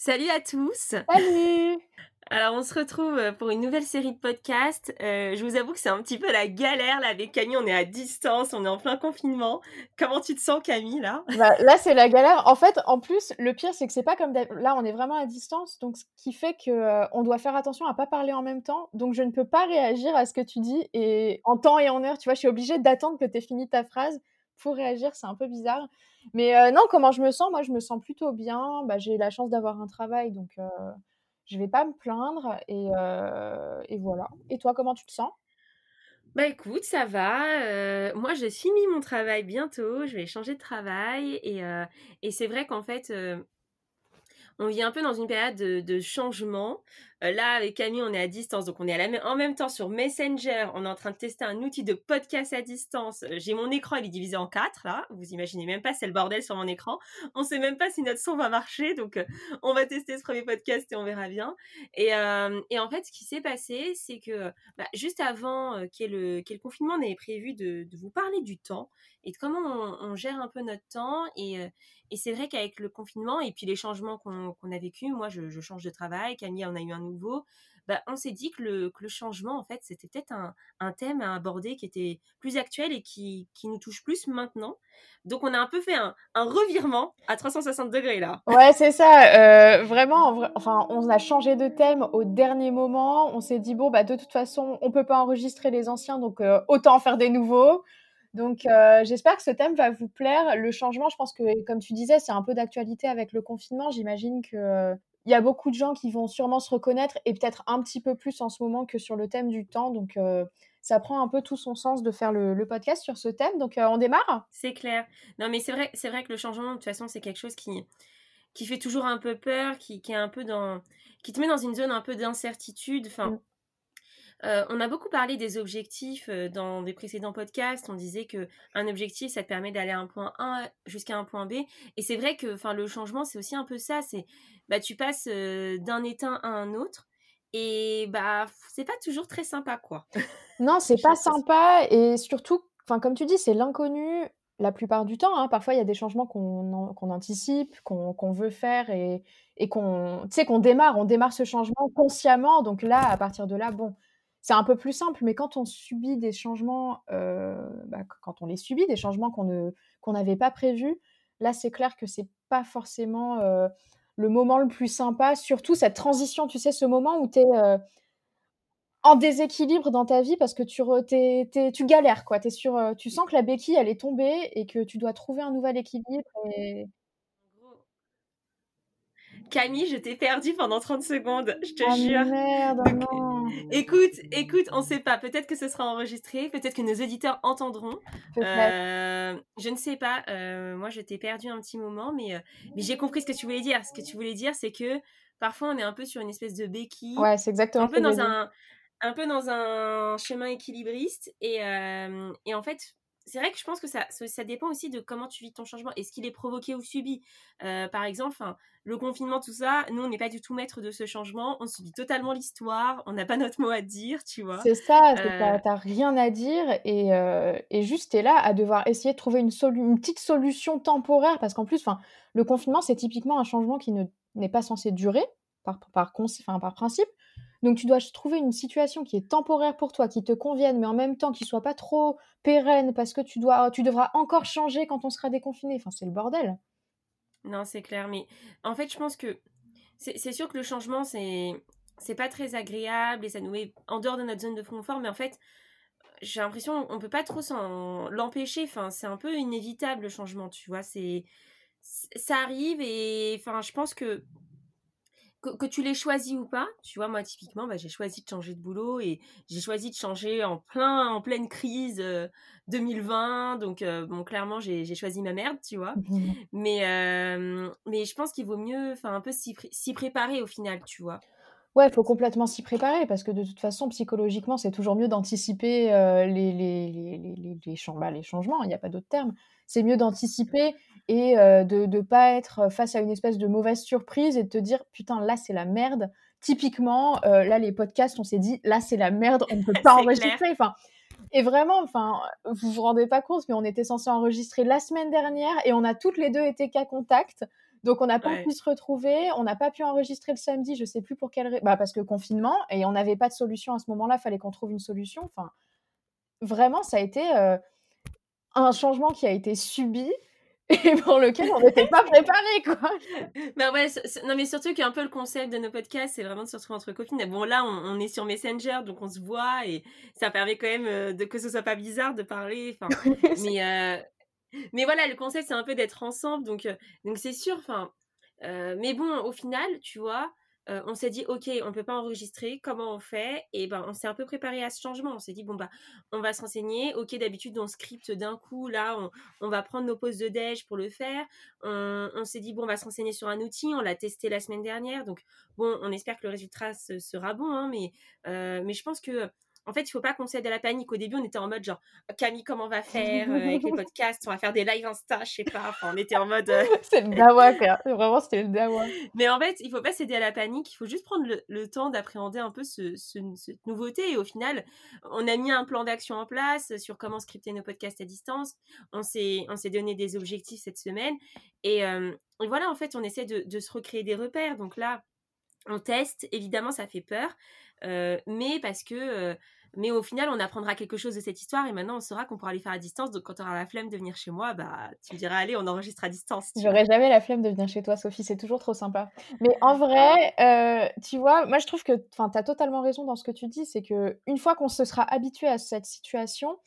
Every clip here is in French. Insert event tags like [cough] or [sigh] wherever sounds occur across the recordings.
Salut à tous Salut [laughs] Alors on se retrouve pour une nouvelle série de podcasts. Euh, je vous avoue que c'est un petit peu la galère là avec Camille, on est à distance, on est en plein confinement. Comment tu te sens Camille là? Bah, Là c'est la galère. En fait, en plus, le pire c'est que c'est pas comme là on est vraiment à distance, donc ce qui fait que euh, on doit faire attention à pas parler en même temps. Donc je ne peux pas réagir à ce que tu dis et en temps et en heure, tu vois, je suis obligée d'attendre que tu aies fini ta phrase pour réagir, c'est un peu bizarre. Mais euh, non, comment je me sens? Moi, je me sens plutôt bien. Bah, j'ai la chance d'avoir un travail, donc euh, je vais pas me plaindre. Et, euh, et, voilà. Et toi, comment tu te sens? Bah écoute, ça va. moi, je finis mon travail bientôt. Je vais changer de travail. Et, et c'est vrai qu'en fait, on vit un peu dans une période de, changement. Euh, là, avec Camille, on est à distance, donc on est en même temps sur Messenger. On est en train de tester un outil de podcast à distance. Euh, j'ai mon écran, il est divisé en quatre, là. Vous imaginez même pas, c'est le bordel sur mon écran. On sait même pas si notre son va marcher, donc euh, on va tester ce premier podcast et on verra bien. Et, en fait, ce qui s'est passé, c'est que bah, juste avant y, ait le confinement, on avait prévu de, vous parler du temps et de comment on, gère un peu notre temps. Et, et c'est vrai qu'avec le confinement et puis les changements qu'on a vécu, moi je, change de travail, Camille en a eu un nouveau, bah, on s'est dit que le, changement, en fait, c'était peut-être un, thème à aborder qui était plus actuel et qui, nous touche plus maintenant. Donc on a un peu fait un, revirement à 360 degrés là. Ouais, c'est ça. Euh, vraiment, enfin, on a changé de thème au dernier moment. On s'est dit, bon, bah, de toute façon, on peut pas enregistrer les anciens, donc euh, autant en faire des nouveaux. Donc, euh, j'espère que ce thème va vous plaire. Le changement, je pense que, comme tu disais, c'est un peu d'actualité avec le confinement. J'imagine qu'il euh, y a beaucoup de gens qui vont sûrement se reconnaître et peut-être un petit peu plus en ce moment que sur le thème du temps. Donc, euh, ça prend un peu tout son sens de faire le, podcast sur ce thème. Donc, on démarre? C'est clair. Non, mais c'est vrai, c'est vrai que le changement, de toute façon, c'est quelque chose qui, qui fait toujours un peu peur, qui, qui est un peu dans, qui te met dans une zone un peu d'incertitude. Enfin, mmh. Euh, on a beaucoup parlé des objectifs euh, dans des précédents podcasts. On disait que un objectif, ça te permet d'aller à un point A jusqu'à un point B. Et c'est vrai que, enfin, le changement, c'est aussi un peu ça. C'est, bah, tu passes euh, d'un état à un autre. Et bah, c'est pas toujours très sympa, quoi. [laughs] Non, c'est pas sympa. Et surtout, enfin, comme tu dis, c'est l'inconnu la plupart du temps. Hein. Parfois, il y a des changements qu'on anticipe, qu'on veut faire et, et qu'on qu'on démarre. On démarre ce changement consciemment. Donc là, à partir de là, bon, c'est un peu plus simple, mais quand on subit des changements, euh, bah, quand on les subit, des changements qu'on ne qu'on n'avait pas prévus, là c'est clair que c'est pas forcément euh, le moment le plus sympa, surtout cette transition, tu sais, ce moment où tu es euh, en déséquilibre dans ta vie parce que tu, tu galères, quoi. Es sur, tu sens que la béquille, elle est tombée et que tu dois trouver un nouvel équilibre. Et... Camille, je t'ai perdu pendant 30 secondes, je te ah, jure. Merde, non. [laughs] Écoute, écoute, on sait pas. Peut-être que ce sera enregistré, peut-être que nos éditeurs entendront. Euh, je ne sais pas. Euh, moi, je t'ai perdu un petit moment, mais, euh, mais j'ai compris ce que tu voulais dire. Ce que tu voulais dire, c'est que parfois, on est un peu sur une espèce de béquille. Ouais, c'est exactement. Un peu dans un, un peu dans un chemin équilibriste, et, et en fait, c'est vrai que je pense que ça, ça dépend aussi de comment tu vis ton changement. Est-ce qu'il est provoqué ou subi euh, Par exemple, le confinement, tout ça, nous, on n'est pas du tout maître de ce changement. On subit totalement l'histoire. On n'a pas notre mot à dire, tu vois. C'est ça, euh... t'as rien à dire. Et, euh, et juste, t'es là à devoir essayer de trouver une, une petite solution temporaire. Parce qu'en plus, le confinement, c'est typiquement un changement qui n'est pas censé durer par, par, par principe. Donc tu dois trouver une situation qui est temporaire pour toi, qui te convienne, mais en même temps qui soit pas trop pérenne parce que tu dois, tu devras encore changer quand on sera déconfiné. Enfin, c'est le bordel. Non, c'est clair. Mais en fait, je pense que c'est sûr que le changement, c'est c'est pas très agréable et ça nous met en dehors de notre zone de confort. Mais en fait, j'ai l'impression on peut pas trop l'empêcher. Enfin, c'est un peu inévitable le changement, tu vois. C'est ça arrive et enfin, je pense que que, tu l'aies choisi ou pas, tu vois, moi typiquement, bah, j'ai choisi de changer de boulot et j'ai choisi de changer en plein, en pleine crise 2020. Euh, donc, euh, bon, clairement, j'ai choisi ma merde, tu vois. Mmh mais, euh, mais je pense qu'il vaut mieux, enfin, un peu s'y préparer au final, tu vois. Ouais, il faut complètement s'y préparer parce que de toute façon, psychologiquement, c'est toujours mieux d'anticiper les, bah, les changements, il n'y a pas d'autre terme. C'est mieux d'anticiper et de ne pas être face à une espèce de mauvaise surprise et de te dire putain, là, c'est la merde. Typiquement, là, les podcasts, on s'est dit là, c'est la merde, on ne peut [laughs] pas enregistrer. Enfin, et vraiment, enfin, vous vous rendez pas compte, mais on était censé enregistrer la semaine dernière et on a toutes les deux été cas contact. Donc on n'a pas pu se retrouver, on n'a pas pu enregistrer le samedi, je sais plus pour quelle raison, bah parce que confinement et on n'avait pas de solution à ce moment-là, fallait qu'on trouve une solution. Enfin, vraiment, ça a été un changement qui a été subi [laughs] et pour lequel on n'était pas préparé quoi. [laughs] bah ouais, non mais surtout qu'un peu le concept de nos podcasts, c'est vraiment de se retrouver entre copines. Bon là, on, est sur Messenger, donc on se voit et ça permet quand même de que ce soit pas bizarre de parler. Enfin, [laughs] mais mais voilà, le concept c'est un peu d'être ensemble, donc donc c'est sûr. Enfin, mais bon, au final, tu vois, on s'est dit ok on peut pas enregistrer comment on fait? Et ben on s'est un peu préparé à ce changement. On s'est dit bon bah on va se renseigner. Ok d'habitude on script d'un coup. Là on, va prendre nos pauses de déj pour le faire. On, s'est dit bon on va se renseigner sur un outil. On l'a testé la semaine dernière. Donc bon on espère que le résultat sera bon hein, mais mais je pense que en fait, il faut pas qu'on cède à la panique. Au début, on était en mode genre, Camille, comment on va faire euh, avec les [laughs] podcasts? On va faire des lives Insta, je sais pas. Enfin, on était en mode. Euh, [laughs] c'est le dawa, Vraiment, c'était le dawa. [laughs] Mais en fait, il faut pas céder à la panique. Il faut juste prendre le, temps d'appréhender un peu ce, cette nouveauté. Et au final, on a mis un plan d'action en place sur comment scripter nos podcasts à distance. On s'est, on s'est donné des objectifs cette semaine. Et, euh, voilà, en fait, on essaie de, de se recréer des repères. Donc là, on teste. Évidemment, ça fait peur. mais parce que mais au final, on apprendra quelque chose de cette histoire et maintenant on saura qu'on pourra les faire à distance. Donc quand tu auras la flemme de venir chez moi, bah tu me diras allez, on enregistre à distance. J'aurais jamais la flemme de venir chez toi, Sophie, c'est toujours trop sympa. Mais [laughs] en vrai, euh, tu vois, moi je trouve que tu as totalement raison dans ce que tu dis, c'est que une fois qu'on se sera habitué à cette situation,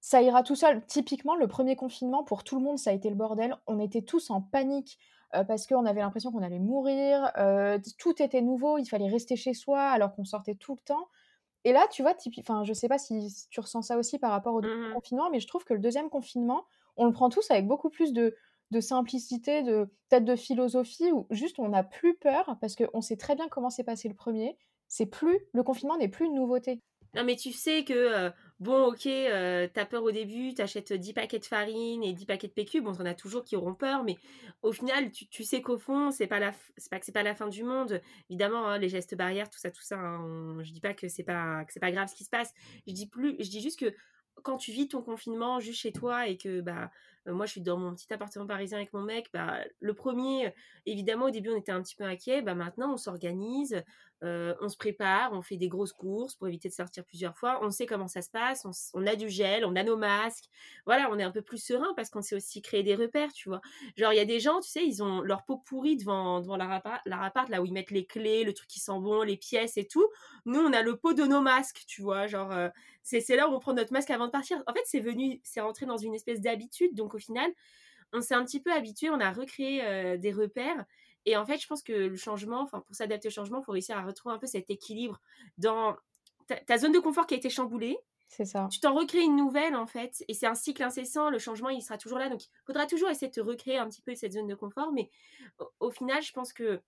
ça ira tout seul. Typiquement, le premier confinement, pour tout le monde, ça a été le bordel. On était tous en panique euh, parce qu'on avait l'impression qu'on allait mourir. Euh, tout était nouveau, il fallait rester chez soi alors qu'on sortait tout le temps. Et là, tu vois, enfin, je sais pas si, tu ressens ça aussi par rapport au mmh confinement, mais je trouve que le deuxième confinement, on le prend tous avec beaucoup plus de, simplicité, de peut-être de philosophie, où juste on n'a plus peur parce qu'on sait très bien comment s'est passé le premier. C'est plus le confinement n'est plus une nouveauté. Non, mais tu sais que, euh, bon, ok, euh, t'as peur au début, t'achètes 10 paquets de farine et 10 paquets de PQ. Bon, t'en as toujours qui auront peur, mais au final, tu, sais qu'au fond, c'est pas, la, pas que c'est pas la fin du monde. Évidemment, hein, les gestes barrières, tout ça, tout ça, hein, je dis pas que c'est pas, c'est pas grave ce qui se passe. Je dis, plus, je dis juste que quand tu vis ton confinement juste chez toi et que bah moi je suis dans mon petit appartement parisien avec mon mec, bah le premier évidemment au début on était un petit peu inquiet, bah maintenant on s'organise, euh, on se prépare, on fait des grosses courses pour éviter de sortir plusieurs fois, on sait comment ça se passe, on, a du gel, on a nos masques, voilà, on est un peu plus serein parce qu'on sait aussi créer des repères, tu vois. Genre il y a des gens, tu sais, ils ont leur peau pourrie devant devant leur appart, là où ils mettent les clés, le truc qui sent bon, les pièces et tout. Nous on a le pot de nos masques, tu vois, genre euh, c'est là où on prend notre masque avant de partir. En fait, c'est venu, c'est rentré dans une espèce d'habitude. Donc au final, on s'est un petit peu habitué, on a recréé euh, des repères. Et en fait, je pense que le changement, enfin pour s'adapter au changement, il faut réussir à retrouver un peu cet équilibre dans ta, zone de confort qui a été chamboulée. C'est ça. Tu t'en recrées une nouvelle en fait, et c'est un cycle incessant. Le changement, il sera toujours là, donc il faudra toujours essayer de te recréer un petit peu cette zone de confort. Mais au, final, je pense que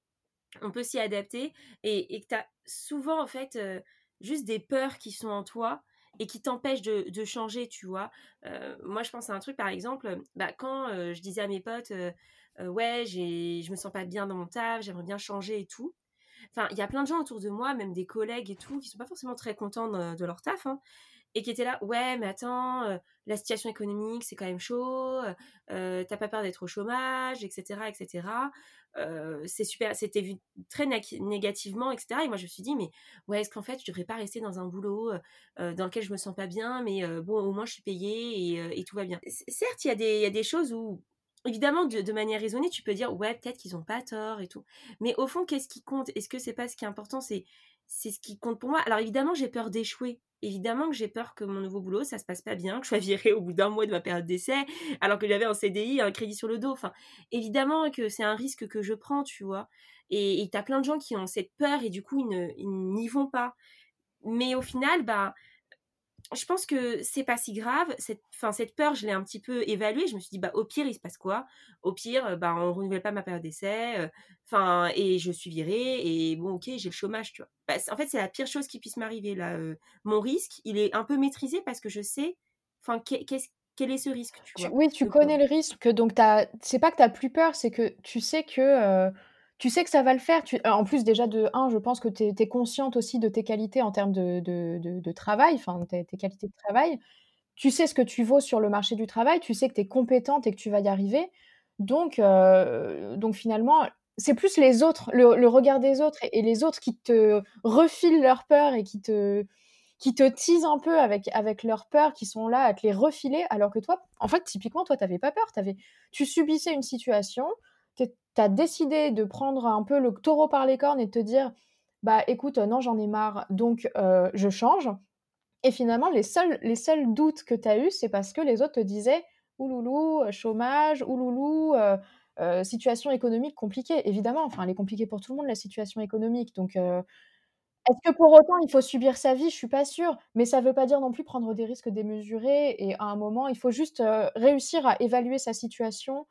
on peut s'y adapter et, que tu as souvent en fait euh, juste des peurs qui sont en toi et qui t'empêche de, changer, tu vois? Euh, moi, je pense à un truc, par exemple, bah, quand euh, je disais à mes potes, euh, ouais, je me sens pas bien dans mon taf, j'aimerais bien changer et tout. Enfin, il y a plein de gens autour de moi, même des collègues et tout, qui sont pas forcément très contents de, leur taf, hein, et qui étaient là, ouais, mais attends, la situation économique, c'est quand même chaud, t'as pas peur d'être au chômage, etc., etc. c'est super, c'était vu très négativement, etc. Et moi, je me suis dit, mais ouais, est-ce qu'en fait, je devrais pas rester dans un boulot dans lequel je me sens pas bien, mais bon, au moins, je suis payée et, tout va bien. Certes, il y, y a des choses où évidemment, de, manière raisonnée, tu peux dire, ouais, peut-être qu'ils n'ont pas tort et tout. Mais au fond, qu'est-ce qui compte? Est-ce que c'est pas ce qui est important? C'est c'est ce qui compte pour moi. Alors évidemment, j'ai peur d'échouer. Évidemment que j'ai peur que mon nouveau boulot, ça se passe pas bien, que je sois [laughs] virée au bout d'un mois de ma période d'essai, alors que j'avais un CDI, un crédit sur le dos. Enfin, évidemment que c'est un risque que je prends, tu vois. Et tu as plein de gens qui ont cette peur et du coup, ils n'y vont pas. Mais au final, bah, je pense que c'est pas si grave. Cette, fin, cette peur, je l'ai un petit peu évaluée. Je me suis dit, bah, au pire, il se passe quoi? Au pire, euh, bah, on renouvelle pas ma période d'essai. Euh, et je suis virée. Et bon, ok, j'ai le chômage, tu vois. Bah, en fait, c'est la pire chose qui puisse m'arriver là. Euh, mon risque, il est un peu maîtrisé parce que je sais, enfin, qu'est-ce quel est ce risque tu vois? Oui, tu connais le risque. Donc, c'est pas que tu as plus peur, c'est que tu sais que tu sais que ça va le faire. Tu... En plus, déjà, de un, je pense que tu es, consciente aussi de tes qualités en termes de, de, de, travail, enfin, tes, qualités de travail. Tu sais ce que tu vaux sur le marché du travail, tu sais que tu es compétente et que tu vas y arriver. Donc, euh, donc finalement, c'est plus les autres, le, regard des autres et, les autres qui te refilent leur peur et qui te, qui te teasent un peu avec, avec leur peur, qui sont là à te les refiler, alors que toi, en fait, typiquement, toi, tu n'avais pas peur. Tu subissais une situation, tu as décidé de prendre un peu le taureau par les cornes et de te dire bah écoute, non, j'en ai marre, donc euh, je change. Et finalement, les seuls, les seuls doutes que tu as eus, c'est parce que les autres te disaient ouloulou, euh, chômage, ouloulou, euh, situation économique compliquée. Évidemment, enfin, elle est compliquée pour tout le monde, la situation économique. Donc, est-ce que pour autant il faut subir sa vie? Je suis pas sûre. Mais ça ne veut pas dire non plus prendre des risques démesurés. Et à un moment, il faut juste réussir à évaluer sa situation,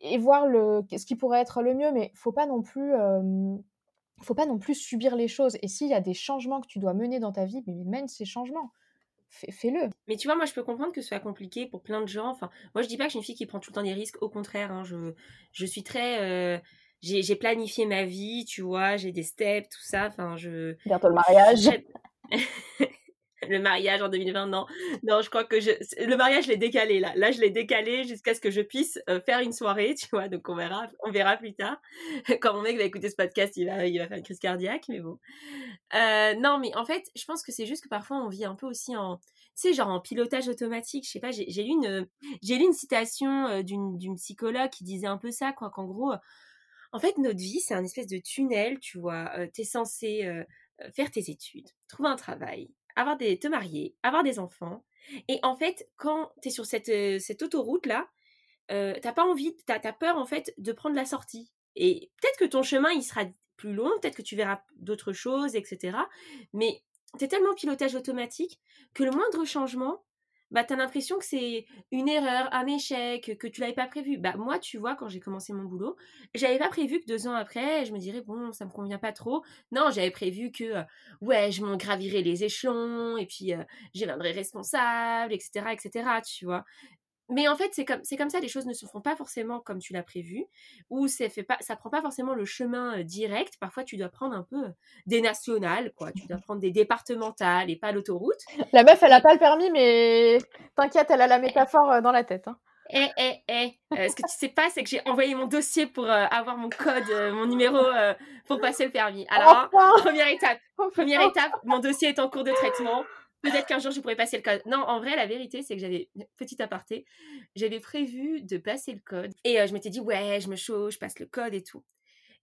et voir le, ce qui pourrait être le mieux, mais faut pas non plus, faut pas non plus subir les choses. Et s'il y a des changements que tu dois mener dans ta vie, mais mène ces changements. Fais-le. Mais tu vois, moi, je peux comprendre que ce soit compliqué pour plein de gens. Enfin, moi, je dis pas que je suis une fille qui prend tout le temps des risques. Au contraire, hein, je, je suis très. j'ai planifié ma vie, tu vois, j'ai des steps, tout ça. Enfin, je. Bientôt le mariage. [laughs] le mariage en 2020, non. Non, je crois que le mariage, je l'ai décalé là. Là, je l'ai décalé jusqu'à ce que je puisse euh, faire une soirée, tu vois. Donc, on verra, on verra plus tard. [laughs] Quand mon mec va écouter ce podcast, il va, il va faire une crise cardiaque, mais bon. Euh, non, mais en fait, je pense que c'est juste que parfois, on vit un peu aussi en, genre en pilotage automatique. Je sais pas, j'ai lu une, lu une citation euh, d'une psychologue qui disait un peu ça, quoi, qu'en gros, en fait, notre vie, c'est un espèce de tunnel, tu vois. tu es censé faire tes études, trouver un travail, avoir te marier, avoir des enfants. Et en fait, quand tu es sur cette, euh, cette autoroute-là, euh, t'as pas envie, t'as as peur en fait de prendre la sortie. Et peut-être que ton chemin, il sera plus long, peut-être que tu verras d'autres choses, etc. Mais tu es tellement pilotage automatique que le moindre changement, bah, tu as l'impression que c'est une erreur, un échec, que tu l'avais pas prévu. Bah, moi, tu vois, quand j'ai commencé mon boulot, j'avais pas prévu que deux ans après, je me dirais, bon, ça me convient pas trop. Non, j'avais prévu que, euh, ouais, je m'en gravirais les échelons, et puis euh, responsable, etc., etc., tu vois mais en fait, c'est comme, c'est comme ça, les choses ne se font pas forcément comme tu l'as prévu, ou ça fait pas, ça prend pas forcément le chemin direct. Parfois, tu dois prendre un peu des nationales, quoi. Tu dois [laughs] prendre des départementales et pas l'autoroute. La meuf, elle a pas le permis, mais t'inquiète, elle a la métaphore dans la tête. Hein. Eh, eh, eh, ce que tu sais pas, c'est que j'ai envoyé mon dossier pour avoir mon code, mon numéro pour passer le permis. Alors, première étape, [laughs] première étape, mon dossier est en cours de traitement. Peut-être qu'un jour je pourrais passer le code. Non, en vrai, la vérité, c'est que j'avais, petit aparté, j'avais prévu de passer le code. Et euh, je m'étais dit, ouais, je me chauffe, je passe le code et tout.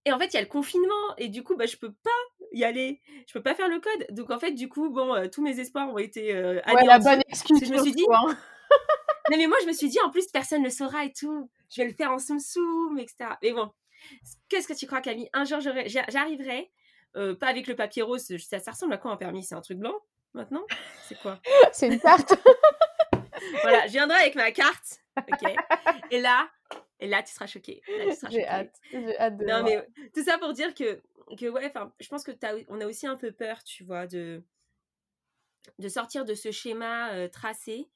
Et en fait, il y a le confinement. Et du coup, bah, je peux pas y aller. Je peux pas faire le code. Donc, en fait, du coup, bon, euh, tous mes espoirs ont été euh, Ouais, la bonne excuse. Je me suis dit. Hein. [laughs] non, mais moi, je me suis dit, en plus, personne ne le saura et tout. Je vais le faire en soum soum, etc. Mais bon, qu'est-ce que tu crois, Camille? Un jour, j'arriverai. pas avec le papier rose. Ça, ça ressemble à quoi un permis? C'est un truc blanc? Maintenant C'est quoi? [laughs] C'est une carte. [laughs] voilà, je viendrai avec ma carte. Ok? Et là, et là, tu seras choqué. J'ai hâte. J'ai hâte de. Non, mais tout ça pour dire que, que ouais, je pense que on a aussi un peu peur, tu vois, de, de sortir de ce schéma euh, tracé.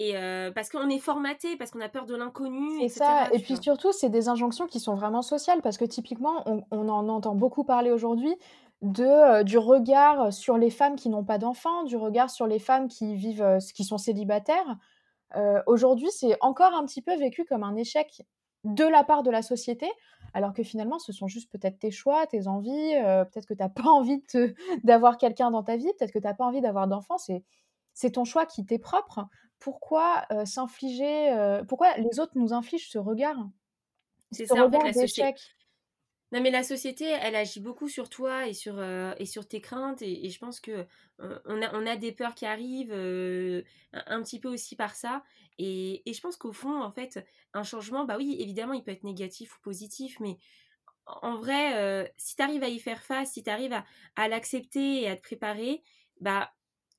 Et euh, parce qu'on est formaté, parce qu'on a peur de l'inconnu. C'est ça. Et puis surtout, c'est des injonctions qui sont vraiment sociales. Parce que typiquement, on, on en entend beaucoup parler aujourd'hui de, du regard sur les femmes qui n'ont pas d'enfants, du regard sur les femmes qui vivent, qui sont célibataires. Aujourd'hui, c'est encore un petit peu vécu comme un échec de la part de la société, alors que finalement, ce sont juste peut-être tes choix, tes envies, peut-être que tu n'as [laughs] pas envie d'avoir quelqu'un dans ta vie, peut-être que tu n'as pas envie d'avoir d'enfants, c'est ton choix qui t'est propre. pourquoi, s'infliger, pourquoi les autres nous infligent ce regard? C'est Ce ça, en fait, la? Non, mais la société, elle agit beaucoup sur toi et sur, sur tes craintes et je pense que, on a des peurs qui arrivent, heu, un petit peu aussi par ça et je pense qu'au fond, en fait, un changement, bah, oui, évidemment, il peut être négatif ou positif, mais en vrai, heu, si tu arrives à y faire face, si tu arrives à l'accepter et à te préparer, bah,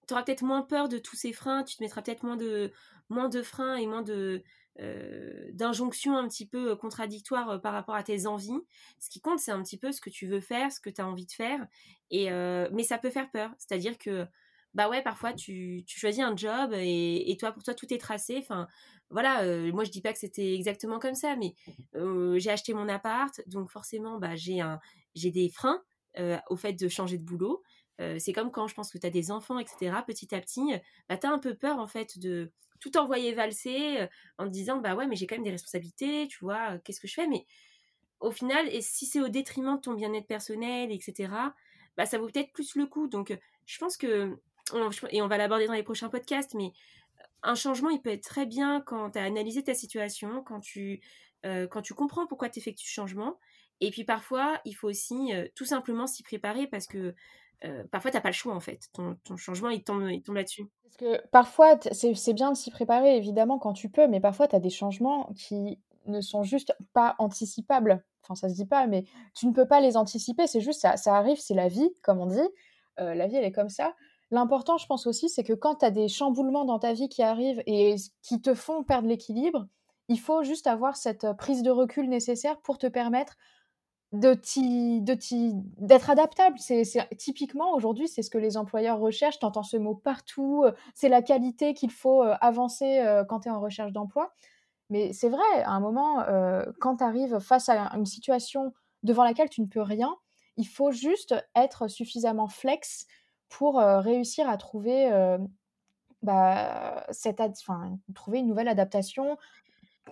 tu auras peut-être moins peur de tous ces freins, tu te mettras peut-être moins de moins de freins et moins de, d'injonctions un petit peu, heu, contradictoires, heu, par rapport à tes envies. Ce qui compte, c'est un petit peu ce que tu veux faire, ce que tu as envie de faire et mais ça peut faire peur. C'est-à-dire que, bah, ouais, parfois tu tu choisis un job et et toi, pour toi, tout est tracé. Enfin, voilà, moi je dis pas que c'était exactement comme ça, mais, j'ai acheté mon appart, donc forcément, bah, j'ai un j'ai des freins, au fait de changer de boulot. C'est comme quand je pense que tu as des enfants et cetera, petit à petit, bah, tu as un peu peur en fait de tout envoyer valser, en te disant: «Bah, ouais, mais j'ai quand même des responsabilités, tu vois? Qu'est-ce que je fais?» mais au final et si c'est au détriment de ton bien-être personnel et cetera, bah, ça vaut peut-être plus le coup donc je pense que et on va l'aborder dans les prochains podcasts, mais un changement, il peut être très bien quand tu as analysé ta situation, quand tu, quand tu comprends pourquoi tu effectues ce changement et puis parfois, il faut aussi, tout simplement s'y préparer parce que, heu, parfois tu as pas le choix en fait. Ton changement, il tombe il tombe là-dessus. Parce que parfois c'est bien de s'y préparer évidemment quand tu peux, mais parfois tu as des changements qui ne sont juste pas anticipables. Enfin, ça se dit pas, mais tu ne peux pas les anticiper, c'est juste ça ça arrive, c'est la vie, comme on dit. Heu, la vie, elle est comme ça. L'important, je pense aussi, c'est que quand tu as des chamboulements dans ta vie qui arrivent et qui te font perdre l'équilibre, il faut juste avoir cette, heu, prise de recul nécessaire pour te permettre d'être adaptable. C'est typiquement aujourd'hui, c'est ce que les employeurs recherchent. Tu entends ce mot partout, heu, c'est la qualité qu'il faut, heu, avancer, heu, quand tu es en recherche d'emploi. Mais c'est vrai, à un moment, quand tu arrives face à une situation devant laquelle tu ne peux rien, il faut juste être suffisamment flex pour, réussir à trouver, bah, trouver une nouvelle adaptation.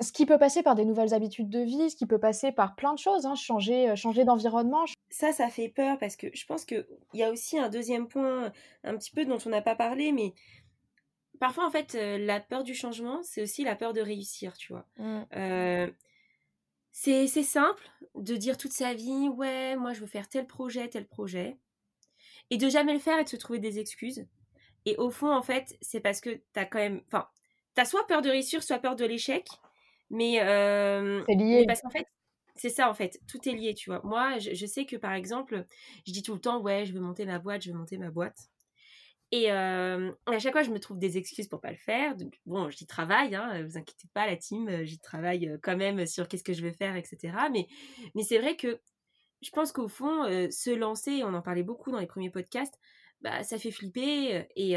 Ce qui peut passer par des nouvelles habitudes de vie, ce qui peut passer par plein de choses, hein, changer, heu, changer d'environnement, Ça, ça fait peur parce que je pense qu'il y a aussi un deuxième point, un petit peu dont on n'a pas parlé, mais parfois en fait, heu, la peur du changement, c'est aussi la peur de réussir, tu vois? mmh, c'est c'est simple de dire toute sa vie: «Ouais, moi je veux faire tel projet, tel projet» et de jamais le faire et de se trouver des excuses et au fond, en fait, c'est parce que tu as quand même enfin, tu as soit peur de réussir, soit peur de l'échec, mais c'est mais lié. parce qu'en fait c'est ça, en fait, tout est lié, tu vois? Moi, je je sais que, par exemple, je dis tout le temps: «Ouais, je veux monter ma boîte, je veux monter ma boîte» et à chaque fois, je me trouve des excuses pour pas le faire donc bon, j'y travaille, hein, vous inquiétez pas la team, heu, j'y travaille, quand même sur qu'est-ce que je veux faire et cetera mais mais c'est vrai que je pense qu'au fond, se lancer, on en parlait beaucoup dans les premiers podcasts, bah, ça fait flipper, heu et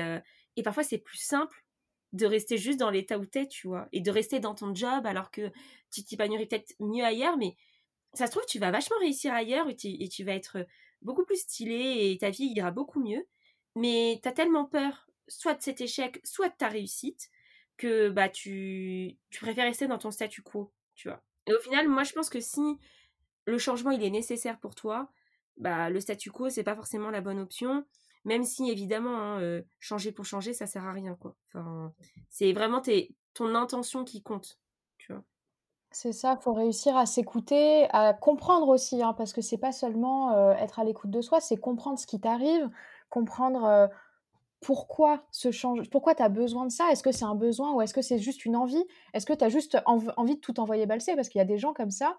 et parfois c'est plus simple de rester juste dans l'état où tu es, tu vois? Et de rester dans ton job alors que tu t'épanouirais peut-être mieux ailleurs, mais ça se trouve, tu vas vachement réussir ailleurs et tu et tu vas être, beaucoup plus stylé et ta vie ira beaucoup mieux. Mais tu as tellement peur, soit de cet échec, soit de ta réussite, que, bah, tu tu préfères rester dans ton statu quo, tu vois? Et au final, moi, je pense que si le changement, il est nécessaire pour toi, bah, le statu quo, c'est pas forcément la bonne option. Même si évidemment, hein, heu, changer pour changer, ça sert à rien, quoi. Enfin, c'est vraiment tes ton intention qui compte, tu vois? C'est ça, faut réussir à s'écouter, à comprendre aussi, hein, parce que c'est pas seulement, heu, être à l'écoute de soi, c'est comprendre ce qui t'arrive, comprendre, heu, pourquoi ce change pourquoi tu as besoin de ça? Est-ce que c'est un besoin ou est-ce que c'est juste une envie? Est-ce que tu as juste env envie de tout envoyer valser? Parce qu'il y a des gens comme ça,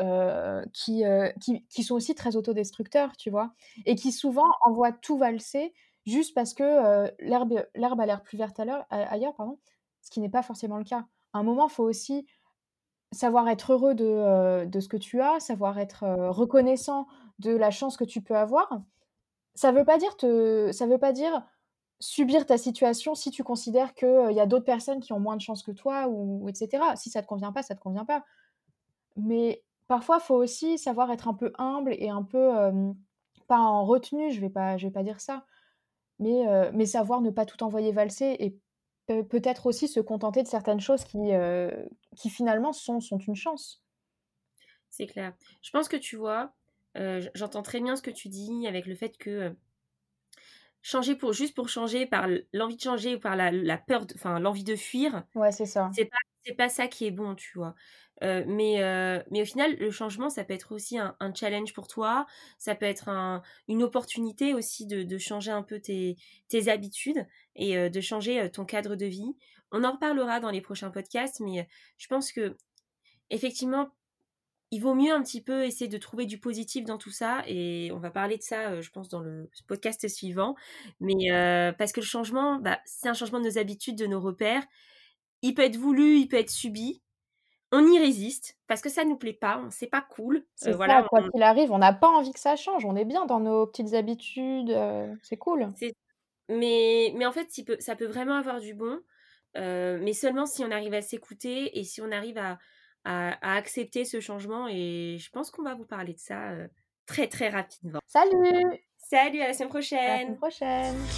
heu, qui, heu, qui qui sont aussi très autodestructeurs, tu vois? Et qui souvent envoient tout valser juste parce que, heu, l'herbe a l'air plus verte ailleurs, pardon, ce qui n'est pas forcément le cas. À un moment, faut aussi Savoir être heureux de, de ce que tu as, savoir être, reconnaissant de la chance que tu peux avoir. Ça veut pas dire veut pas dire subir ta situation si tu considères qu'il y a d'autres personnes qui ont moins de chance que toi ou et cetera. Si ça te convient pas, ça te convient pas. Mais parfois, faut aussi savoir être un peu humble et un peu, pas en retenue, je vais pas je vais pas dire ça, mais mais savoir ne pas tout envoyer valser et peut peut-être aussi se contenter de certaines choses qui, qui finalement sont sont une chance. C'est clair. Je pense que tu vois, j'entends très bien ce que tu dis avec le fait que, changer pour juste pour changer, par l'envie de changer ou par la la peur enfin, l'envie de fuir Ouais, c'est ça. c'est pas c'est pas ça qui est bon, tu vois? Heu, mais heu, mais au final, le changement, ça peut être aussi un challenge pour toi. Ça peut être un une opportunité aussi de changer un peu tes habitudes et heu, de changer, ton cadre de vie. On en reparlera dans les prochains podcasts, mais je pense qu'effectivement, il vaut mieux un petit peu essayer de trouver du positif dans tout ça et on va parler de ça, je pense dans le podcast suivant. Mais parce que le changement, bah, c'est un changement de nos habitudes, de nos repères. Il peut être voulu, il peut être subi. On y résiste parce que ça nous plaît pas, c'est pas cool. C'est Heu, ça, voilà, quoi on qu'il arrive, on n'a pas envie que ça change. On est bien dans nos petites habitudes, heu, c'est cool. Mais mais en fait, peut ça peut vraiment avoir du bon, heu, mais seulement si on arrive à s'écouter et si on arrive à à à accepter ce changement et je pense qu'on va vous parler de ça, heu, très, très rapidement. Salut! Salut, à la semaine À la semaine prochaine! prochaine!